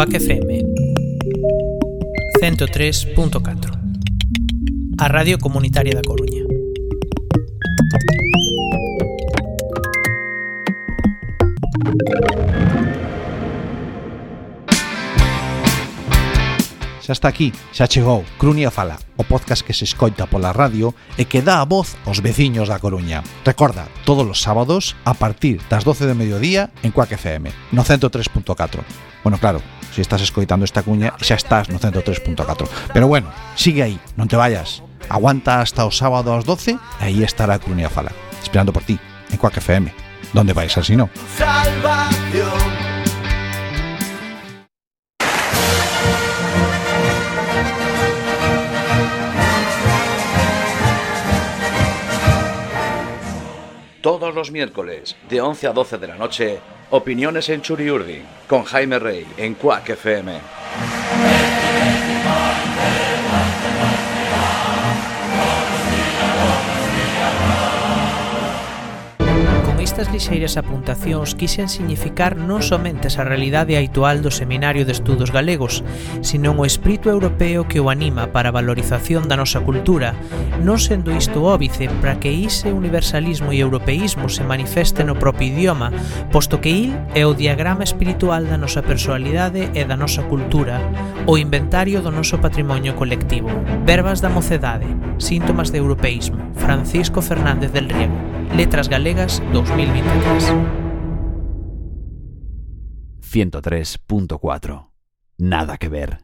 Quack FM 103.4 A Radio Comunitaria da Coruña Xa está aquí, xa chegou Crunia Fala, o podcast que se escoita pola radio e que dá a voz aos veciños da Coruña. Recorda, todos os sábados a partir das 12 de mediodía en Cuac FM, no 103.4. Bueno, claro, se si estás escoitando esta cuña, xa estás no 103.4. Pero bueno, sigue aí, non te vayas. Aguanta hasta o sábado ás 12 e aí estará a Coruña Fala, esperando por ti, en Cuac FM. Donde vais así no. Salva Los miércoles, de 11 a 12 de la noche, opiniones en Churiurdi, con Jaime Rey, en Quack FM. Estas lixeiras apuntacións quixen significar non somente esa realidade habitual do Seminario de Estudos Galegos, senón o espírito europeo que o anima para a valorización da nosa cultura, non sendo isto óbice para que ise universalismo e europeísmo se manifeste no propio idioma, posto que il é o diagrama espiritual da nosa personalidade e da nosa cultura, o inventario do noso patrimonio colectivo. Verbas da mocedade, síntomas de europeísmo, Francisco Fernández del Riego. Letras Galegas 2023. 103.4. Nada que ver.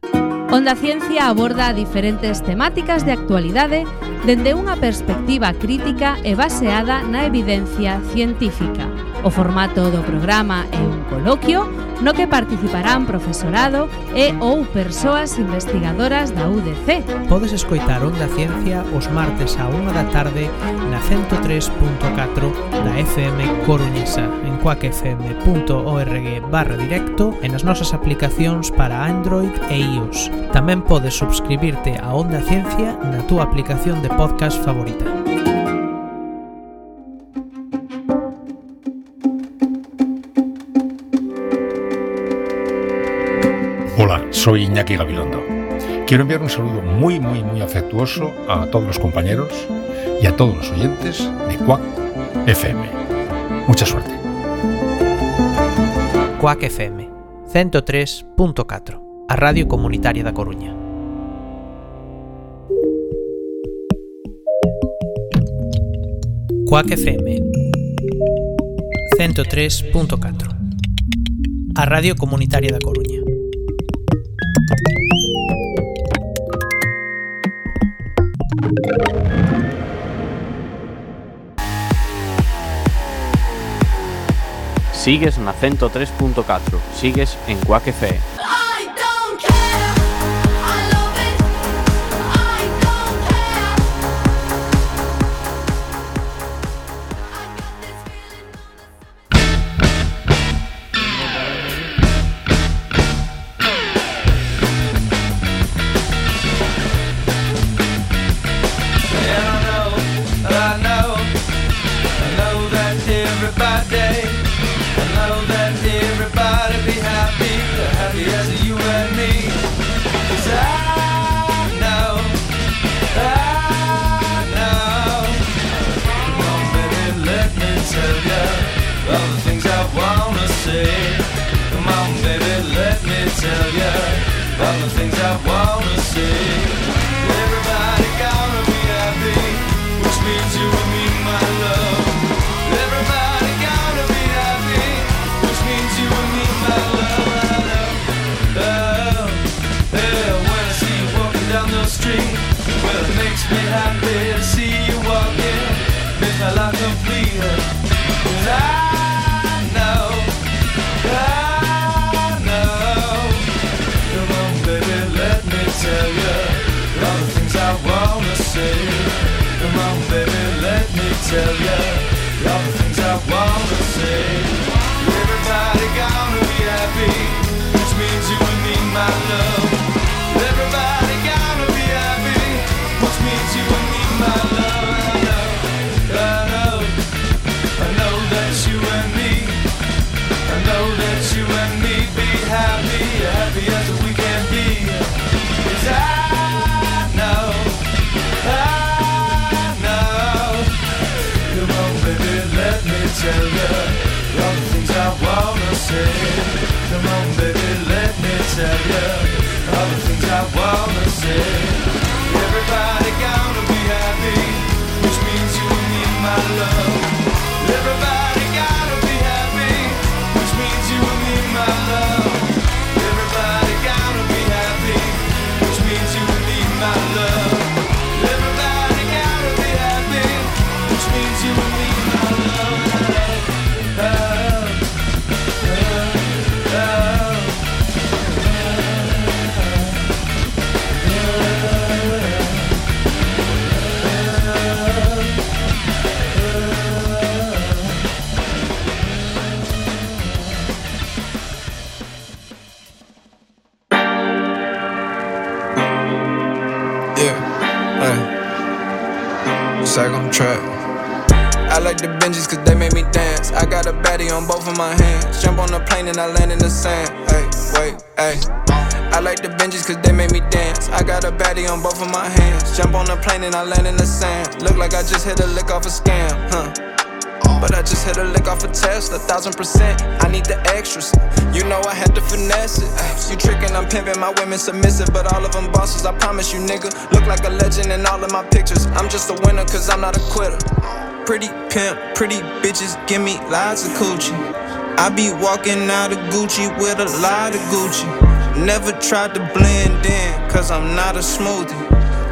Onda Ciencia aborda diferentes temáticas de actualidade dende unha perspectiva crítica e baseada na evidencia científica. O formato do programa é un coloquio no que participarán profesorado e ou persoas investigadoras da UDC. Podes escoitar Onda Ciencia os martes a 1 da tarde na 103.4 da FM Coruñesa en coacfm.org barra directo e nas nosas aplicacións para Android e iOS. Tamén podes subscribirte a Onda Ciencia na túa aplicación de podcast favorita. Soy Iñaki Gabilondo. Quiero enviar un saludo muy, muy, muy afectuoso a todos los compañeros y a todos los oyentes de Cuac FM. Mucha suerte. Cuac FM 103.4 A Radio Comunitaria da Coruña Cuac FM 103.4 A Radio Comunitaria da Coruña Sigues na 103.4, sigues en Quack FM. Come on, baby, let me tell you plane and I land in the sand. Hey, wait, hey. I like the Benjis cause they make me dance. I got a baddie on both of my hands. Jump on the plane and I land in the sand. Look like I just hit a lick off a scam, huh? But I just hit a lick off a test, a thousand percent. I need the extras. You know I had to finesse it. You tricking, I'm pimping, my women submissive, but all of them bosses, I promise you, nigga. Look like a legend in all of my pictures. I'm just a winner, cause I'm not a quitter. Pretty pimp, pretty bitches, give me lots of coochie. I be walking out of Gucci with a lot of Gucci. Never tried to blend in, cause I'm not a smoothie.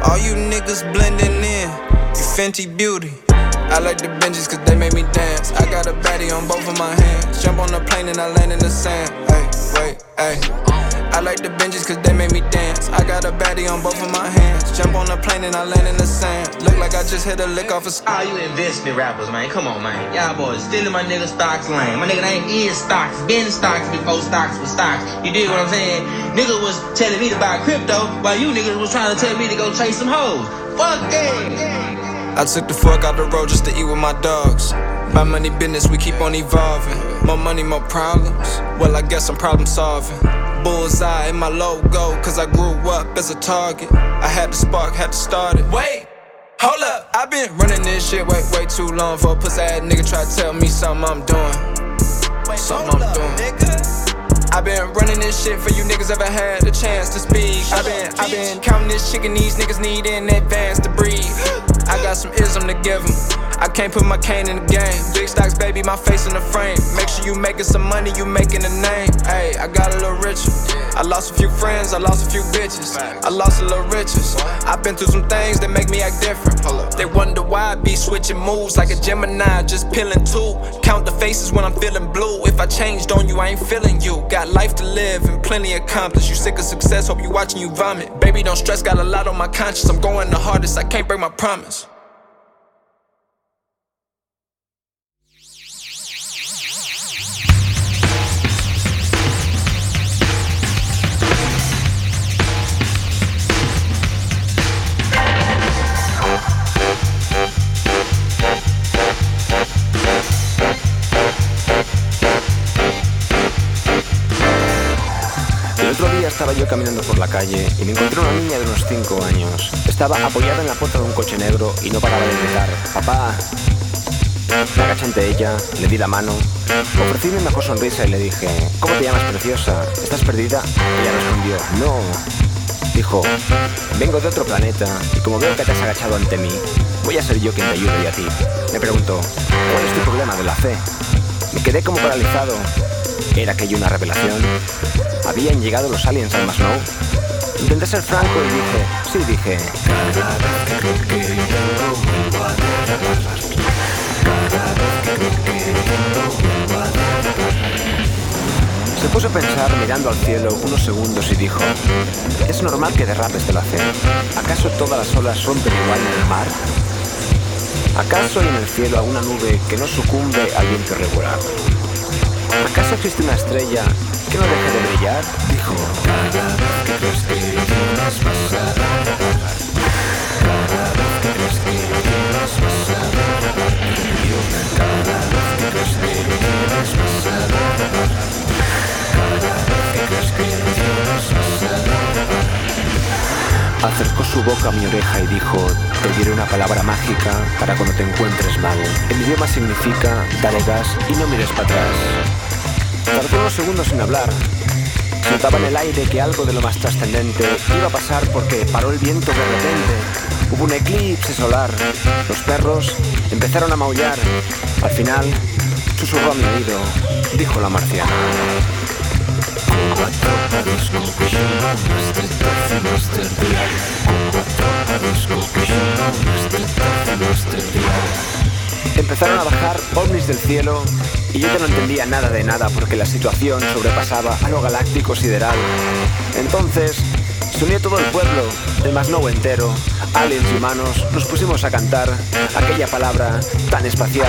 All you niggas blending in, you Fenty Beauty. I like the Benjis cause they make me dance. I got a baddie on both of my hands. Jump on the plane and I land in the sand. Hey, wait, hey. I like the Benjis cause they make me dance. I got a baddie on both of my hands. Jump on the plane and I land in the sand. Look like I just hit a lick off a sk- All you investment rappers, man. Come on, man. Y'all boys stealing my nigga stocks lane. My nigga name is stocks. Been stocks before stocks was stocks. You dig what I'm saying? Nigga was telling me to buy crypto while you niggas was trying to tell me to go chase some hoes. Fuck that. I took the fuck out the road just to eat with my dogs. My money business, we keep on evolving. More money, more problems. Well, I guess I'm problem solving. Bullseye in my logo, cause I grew up as a target. I had the spark, had to start it. Wait! Hold up, I've been running this shit way, way too long for a pussy ass nigga try to tell me something I'm doing. Something I'm doing. I've been running this shit for you niggas ever had the chance to speak. I've been, I've been counting this chicken these niggas need in advance to breathe. I got some ism to give 'em. I can't put my cane in the game. Big stocks, baby, my face in the frame. Make sure you making some money, you making a name. Hey, I got a little richer. I lost a few friends, I lost a few bitches. I lost a little riches. I've been through some things that make me act different. They wonder why I be switching moves like a Gemini, just peeling two. Count the faces when I'm feeling blue. If I changed on you, I ain't feeling you. Got life to live and plenty accomplished. You sick of success, hope you watching you vomit. Baby, don't stress, got a lot on my conscience. I'm going the hardest, I can't break my promise. Estaba yo caminando por la calle y me encontré una niña de unos 5 años. Estaba apoyada en la puerta de un coche negro y no paraba de gritar, papá. Me agaché ante ella, le di la mano, ofrecí una mejor sonrisa y le dije, ¿cómo te llamas preciosa? ¿Estás perdida? Ella respondió, no. Dijo, vengo de otro planeta y como veo que te has agachado ante mí, voy a ser yo quien te ayude y a ti. Me preguntó, ¿cuál es tu problema de la fe? Me quedé como paralizado. ¿Era aquello una revelación? ¿Habían llegado los aliens al Maslow? Intenté ser franco y dije, sí, dije. Se puso a pensar mirando al cielo unos segundos y dijo, es normal que derrapes de la fe. ¿Acaso todas las olas rompen igual en el mar? ¿Acaso hay en el cielo alguna nube que no sucumbe al viento irregular? ¿Acaso existe una estrella que no deje de brillar? Dijo. Cada vez que tu espíritu nos pasa Cada vez que tu espíritu nos pasa Cada vez que tu espíritu nos pasa Cada vez que tu espíritu nos pasa Acercó su su boca a mi oreja y dijo, te diré una palabra mágica para cuando te encuentres mal. El idioma significa, dale gas y no mires para atrás. Tardó unos segundos en hablar. Notaba en el aire que algo de lo más trascendente iba a pasar porque paró el viento de repente. Hubo un eclipse solar. Los perros empezaron a maullar. Al final, susurró a mi oído, dijo la marciana. Empezaron a bajar ovnis del cielo y yo ya no entendía nada de nada porque la situación sobrepasaba a lo galáctico sideral. Entonces, se unió todo el pueblo, el Masnow entero, aliens y humanos, nos pusimos a cantar aquella palabra tan espacial.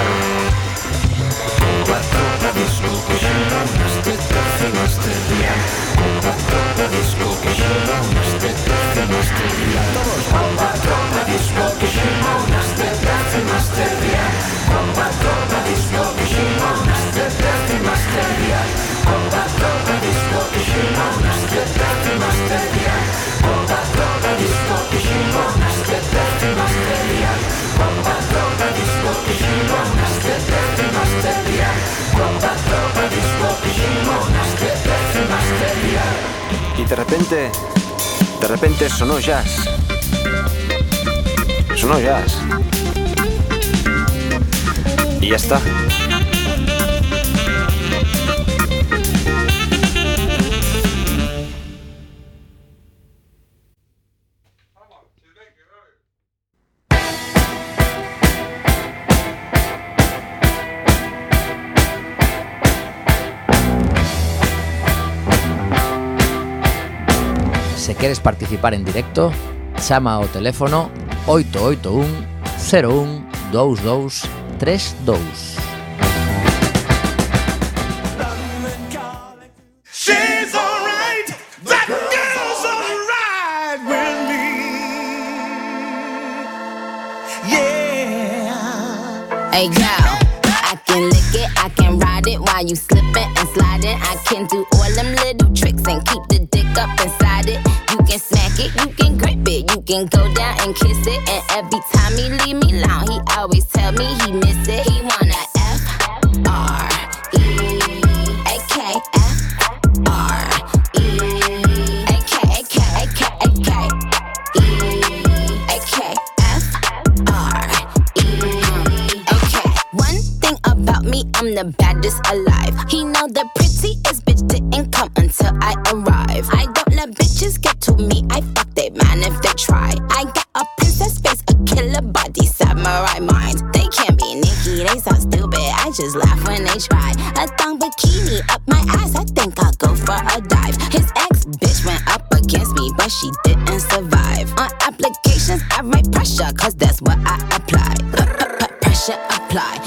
Y de repente, de repente sonó jazz. Sonó jazz. Y ya está. Queres participar en directo, chama ao teléfono 881 01 22 32. She's alright. That girl's alright with me. Yeah. Hey girl, I can lick it, I can ride it while you slipping and sliding. I can do all them little tricks and keep the dick up inside it. Can smack it, you can grip it, you can go down and kiss it. And every time he leave me alone, he always tell me he miss it. He wanna F R E A K F R E A K A K A K A K E A K F R E A K. One thing about me, I'm the baddest alive. He know the prettiest bitch didn't come until I arrive. I bitches get to me. I fuck they man if they try. I got a princess face, a killer body, samurai mind. They can't be Nikki, they so stupid. I just laugh when they try. A thong bikini up my ass. I think I'll go for a dive. His ex bitch went up against me, but she didn't survive. On applications, I write pressure, cause that's what I apply. Pressure apply.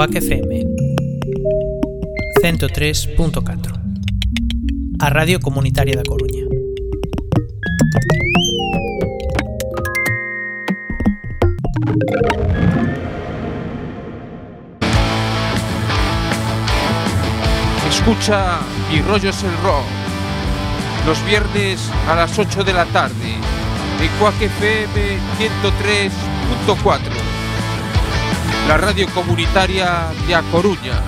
Quack FM 103.4 A Radio Comunitaria da Coruña Escucha Mi rollo es el rock. Los viernes a las 8 de la tarde. En Quack FM 103.4. La radio comunitaria de A Coruña.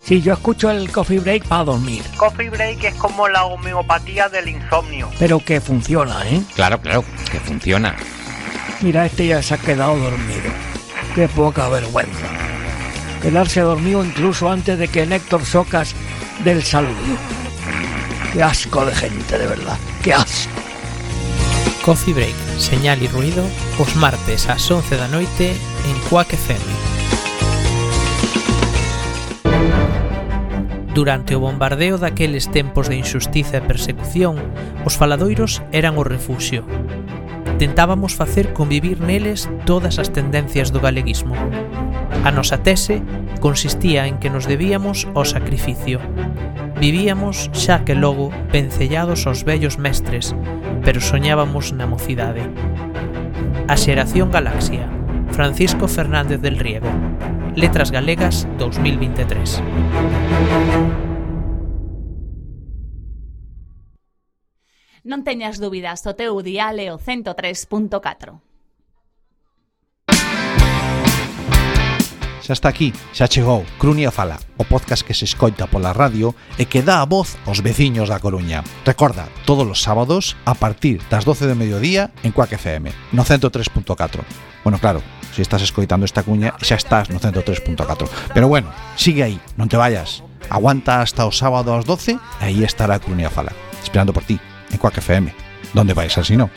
Sí, yo escucho el coffee break para dormir, Coffee break es como la homeopatía del insomnio. pero que funciona, ¿eh? Claro, claro, que funciona. Mira, este ya se ha quedado dormido. Qué poca vergüenza. Quedarse dormido incluso antes de que Néctor Socas del saludo. Qué asco de gente, de verdad. Qué asco. Coffee Break, Señal e Ruido, os martes ás 11 da noite en Quack FM. Durante o bombardeo daqueles tempos de injustiza e persecución, os faladoiros eran o refuxio. Tentábamos facer convivir neles todas as tendencias do galeguismo. A nosa tese consistía en que nos debíamos ao sacrificio. Vivíamos xa que logo pencellados aos vellos mestres, pero soñábamos na mocidade. A xeración Galaxia, Francisco Fernández del Riego, Letras Galegas 2023. Non teñas dúbidas, o teu dial é o 103.4. Xa está aquí, xa chegou Crunia Fala, o podcast que se escoita pola radio e que dá a voz aos veciños da Coruña. Recorda, todos os sábados a partir das 12 de mediodía en Cuac FM, no 103.4. Bueno, claro, se estás escoitando esta cuña xa estás no 103.4. Pero bueno, sigue aí, non te vayas. Aguanta hasta o sábado ás 12 e aí estará Crunia Fala, esperando por ti en Cuac FM. Donde vais así non?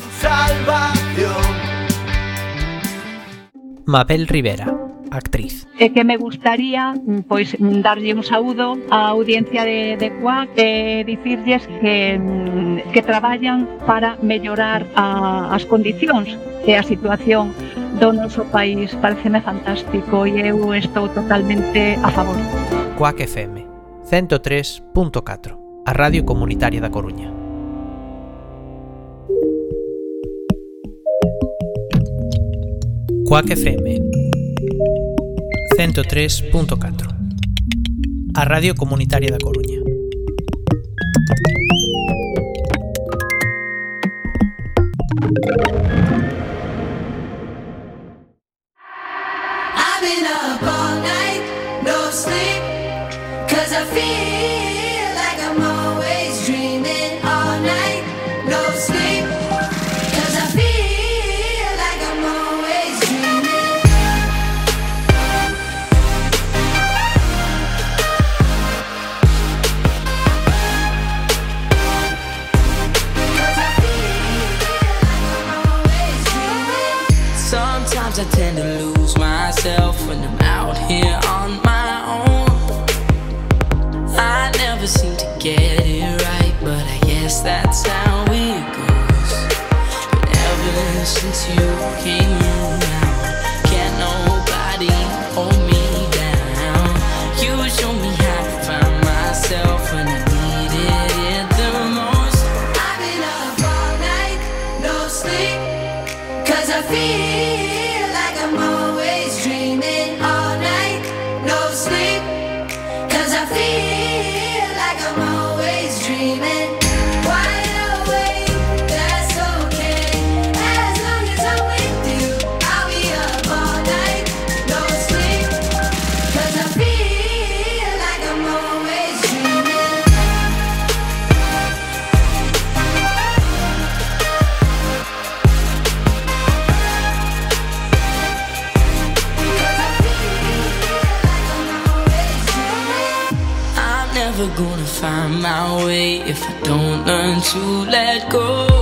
Mabel Rivera actriz. E que me gustaría pois darlle un saúdo á audiencia de, de Cuac e dicirlles que, mm, que traballan para mellorar a, as condicións e a situación do noso país. Pareceme fantástico e eu estou totalmente a favor. Cuac FM 103.4 A Radio Comunitaria da Coruña. Quack FM 103.4 A Radio Comunitaria da Coruña find my way if I don't learn to let go.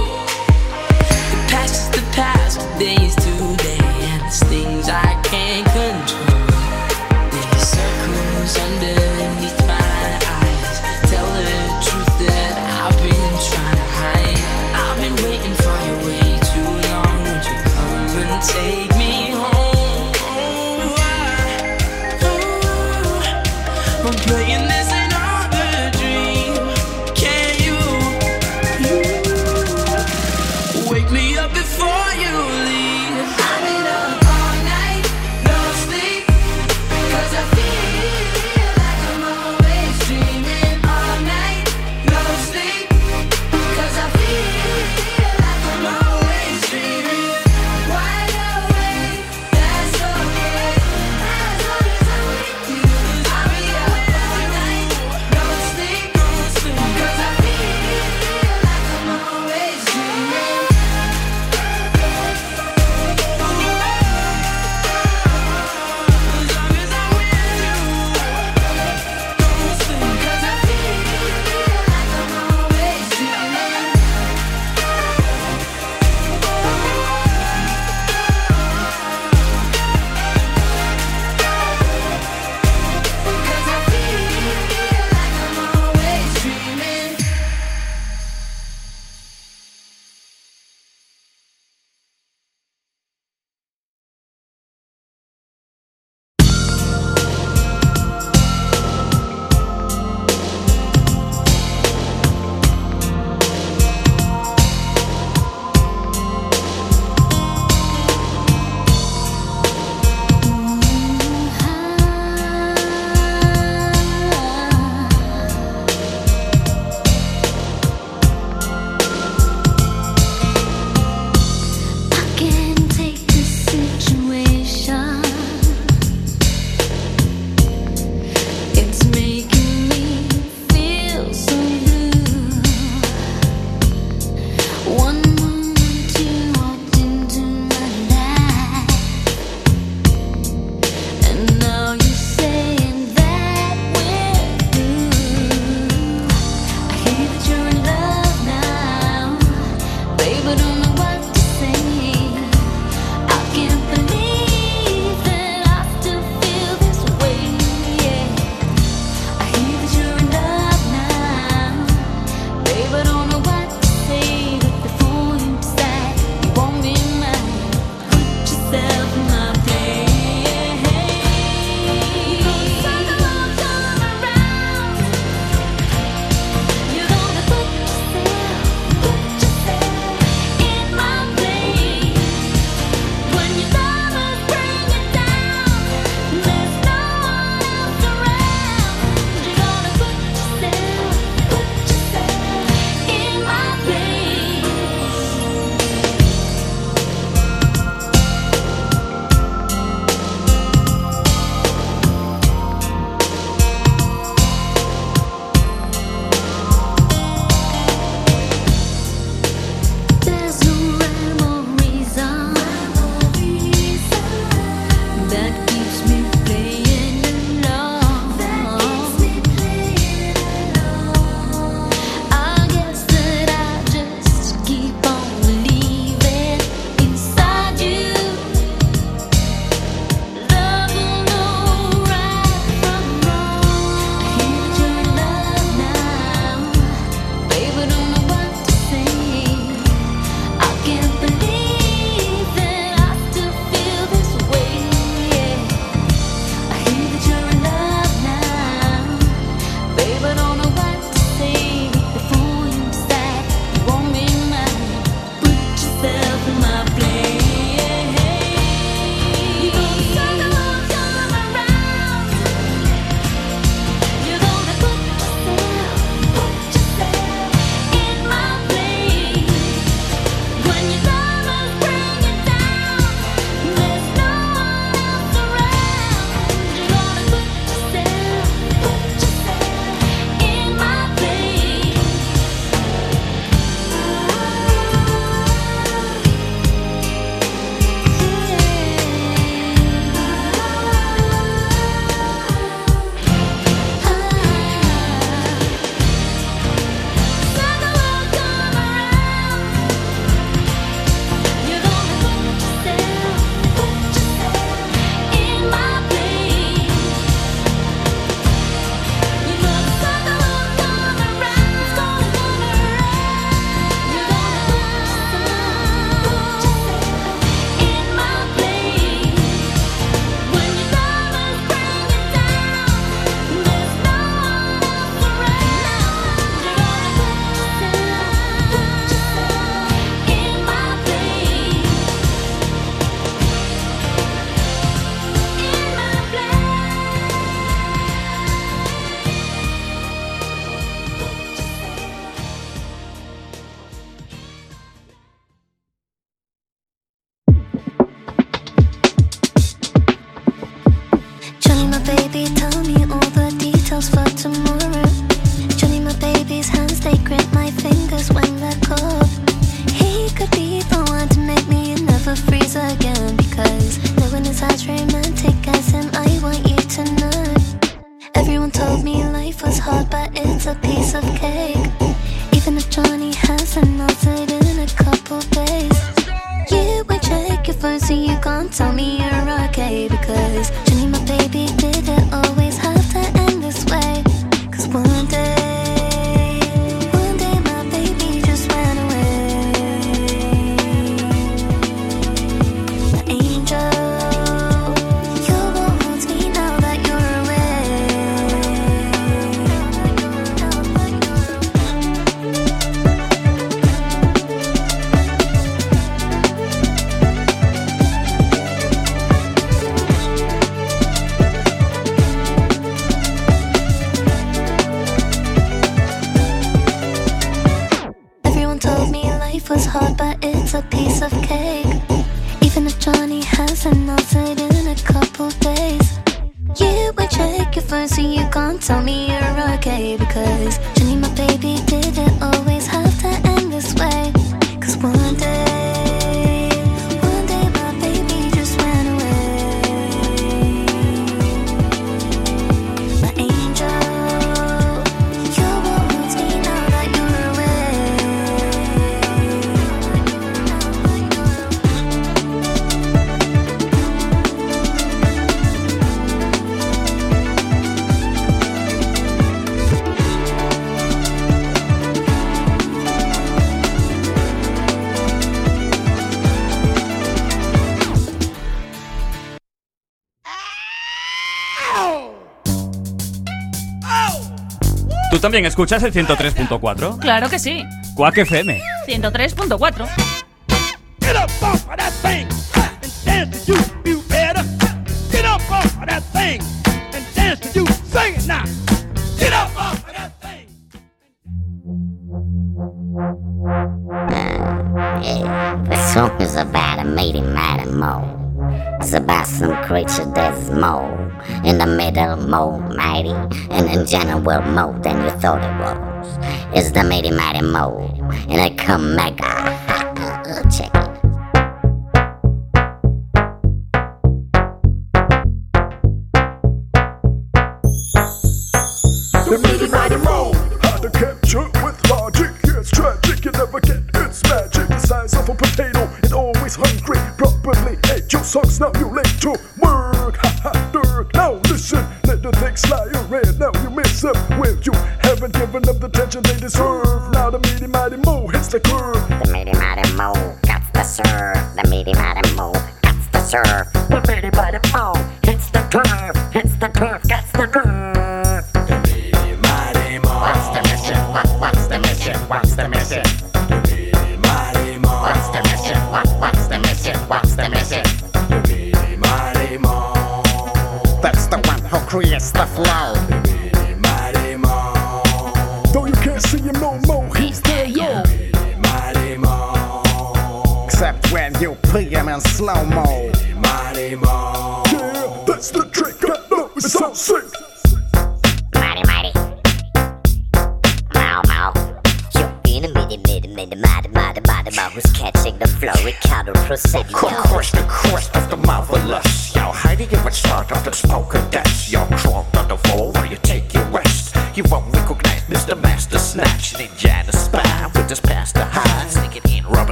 también escuchas el 103.4? Claro que sí. Quack FM. 103.4. Get It's about some creature that's mole in the middle, mole mighty, and in general mole It's the mighty mighty mole, and I come back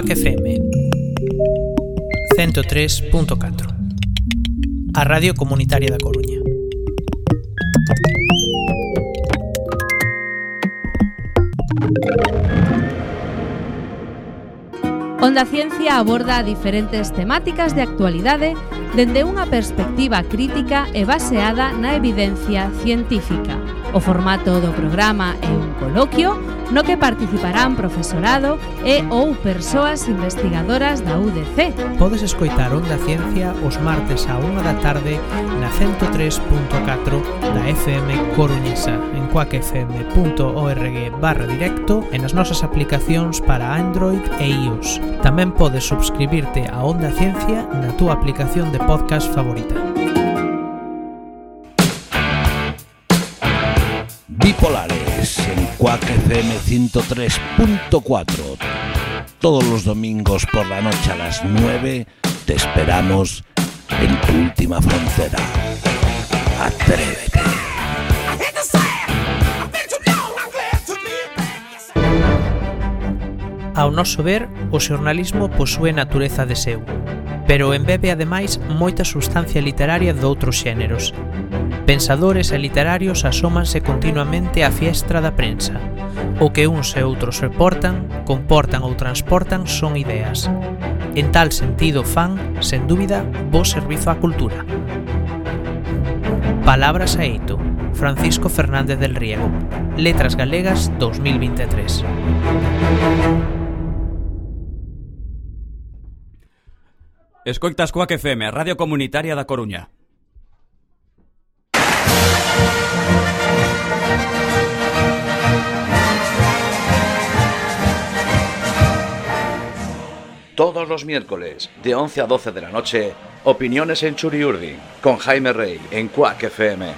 Cuac FM 103.4 A Radio Comunitaria da Coruña. Onda Ciencia aborda diferentes temáticas de actualidade dende unha perspectiva crítica e baseada na evidencia científica. O formato do programa é un coloquio no que participarán profesorado e ou persoas investigadoras da UDC. Podes escoitar Onda Ciencia os martes a 1 da tarde na 103.4 da FM Coruñesa en coacfm.org barra directo e nas nosas aplicacións para Android e iOS. Tamén podes subscribirte a Onda Ciencia na túa aplicación de podcast favorita. Quack FM 103.4. Todos los domingos por la noche a las 9 te esperamos en tu última frontera. Atrévete. Ao noso ver, o xornalismo posúe natureza de seu, pero embebe ademais moita substancia literaria doutros xéneros, Pensadores e literarios asómanse continuamente á fiestra da prensa. O que uns e outros reportan, comportan ou transportan son ideas. En tal sentido fan, sen dúbida, bo servizo á cultura. Palabras a eito. Francisco Fernández del Riego. Letras Galegas 2023. Escoitas Coac FM, Radio Comunitaria da Coruña. Todos los miércoles, de 11 a 12 de la noche, opiniones en Churiurdi, con Jaime Rey, en Quack FM.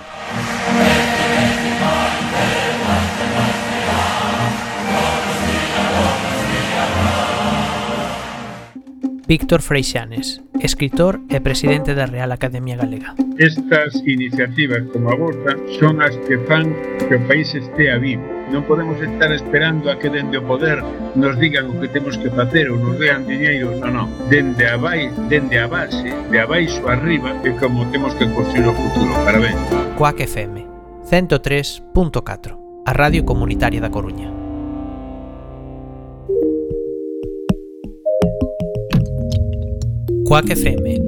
Víctor Freixanes, escritor e presidente da Real Academia Galega. Estas iniciativas como a vosa son as que fan que o país estea vivo. Non podemos estar esperando a que dende o poder nos digan o que temos que facer ou nos dean diñeiro, non, non. Dende a, vai, dende a base, de abaixo arriba, é como temos que construir o futuro. Parabéns. Coac FM 103.4 a Radio Comunitaria da Coruña. Coac FM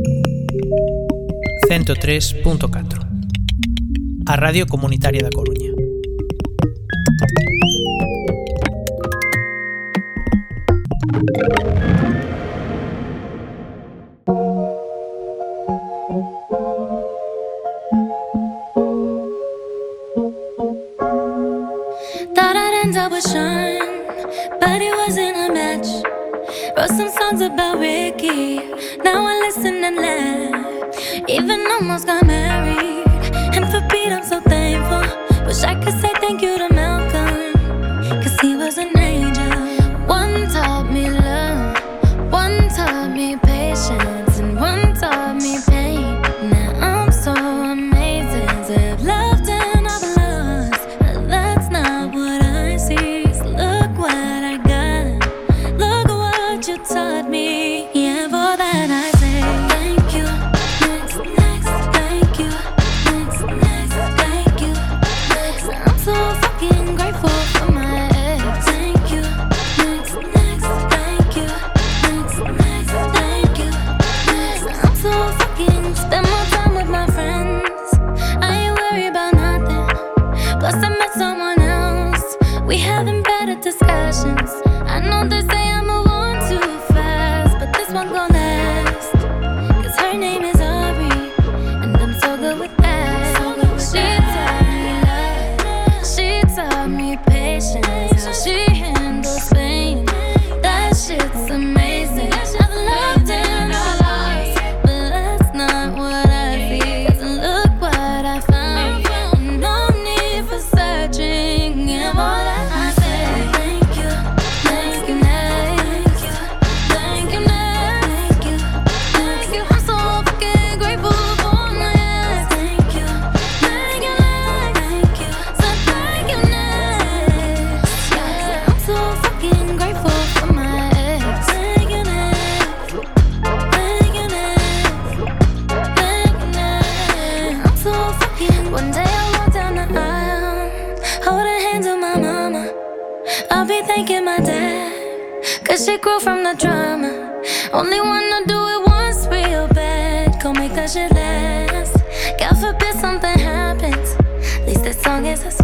103.4 A Radio Comunitaria da Coruña almost got married, and for Pete I'm so thankful. Wish I could say thank you to Malcolm, long as I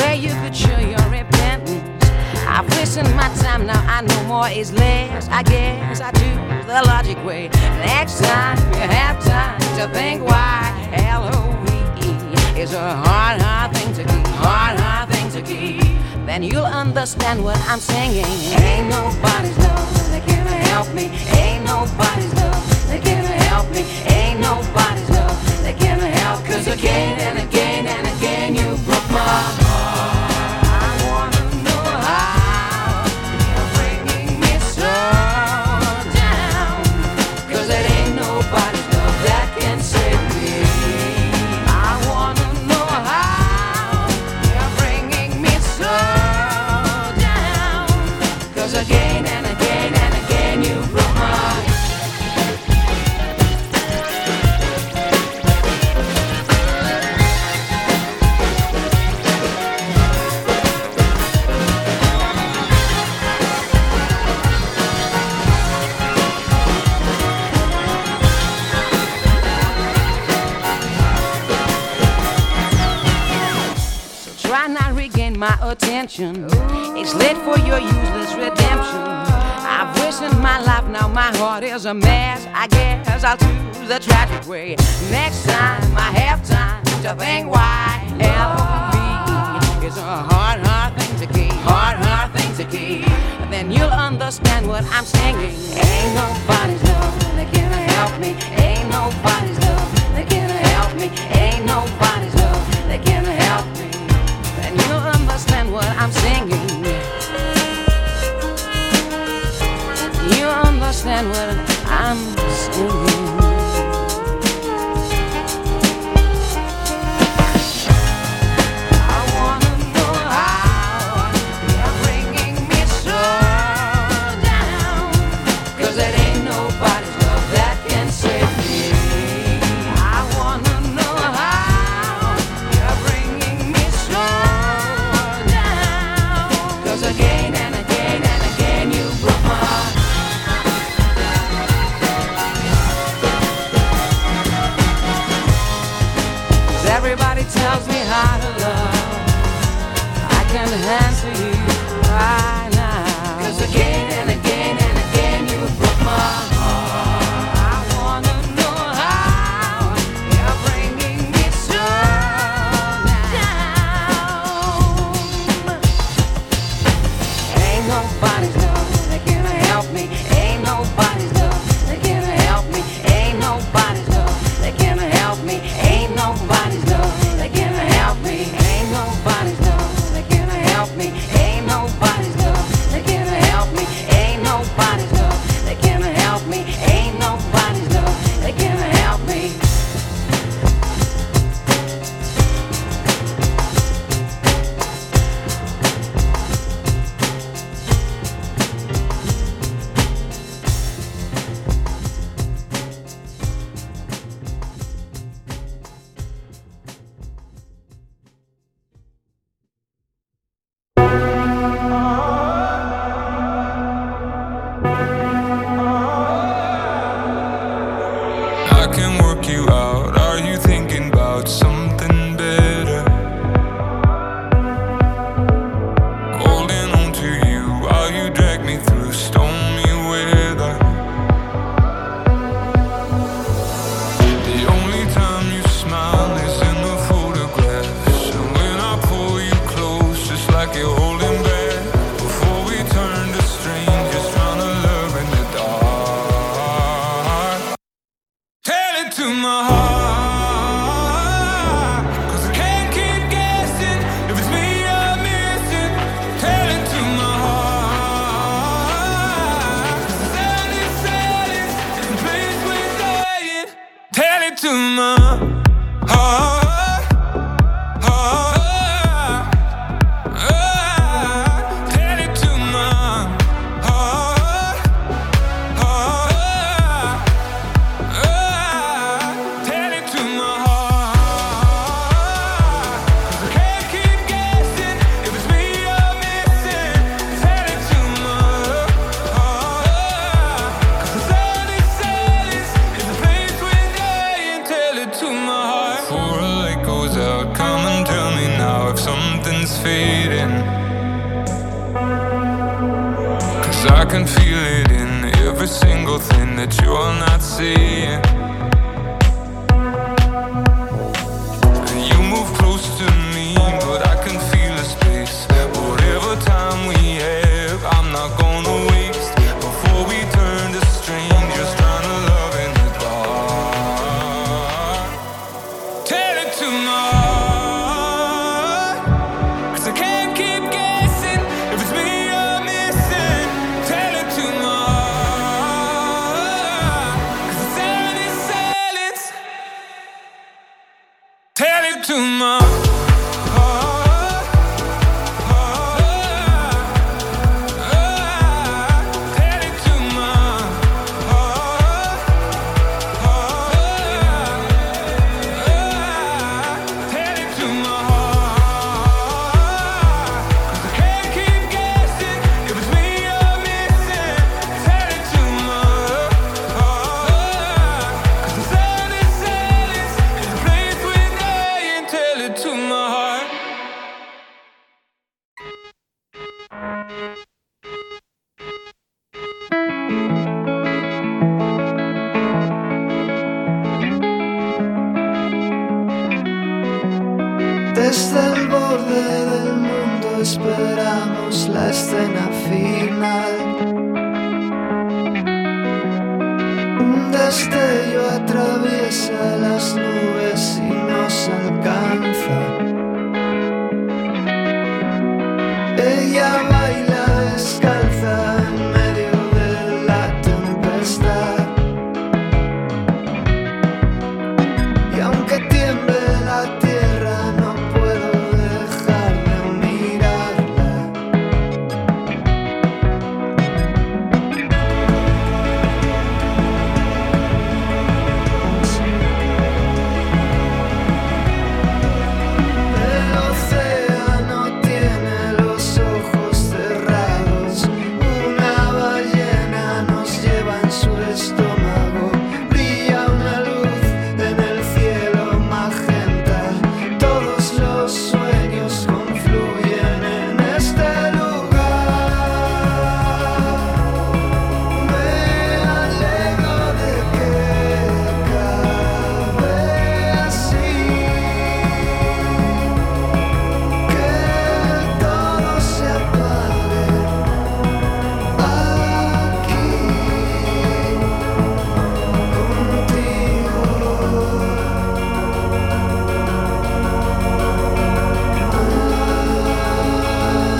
way you could show your repentance. I've wasted my time now. I know more is less. I guess I do the logic way. Next time you have time to think why L-O-V-E is a hard, hard thing to keep. Hard, hard thing to keep. Then you'll understand what I'm singing. Ain't nobody's love that can help me. Ain't nobody's love that can help me. Ain't nobody's love that can help. Cause again and again and again you broke my heart. Attention. It's late for your useless redemption. I've wasted my life now, my heart is a mess. I guess I'll choose the tragic way. Next time I have time to think why L-O-V-E is a hard, hard thing to keep. Hard, hard thing to keep. Then you'll understand what I'm singing. Ain't nobody's love that can help me. Ain't nobody's love that can help me. Ain't nobody's love that can help me. Then you'll understand what I'm singing. You understand what I'm singing.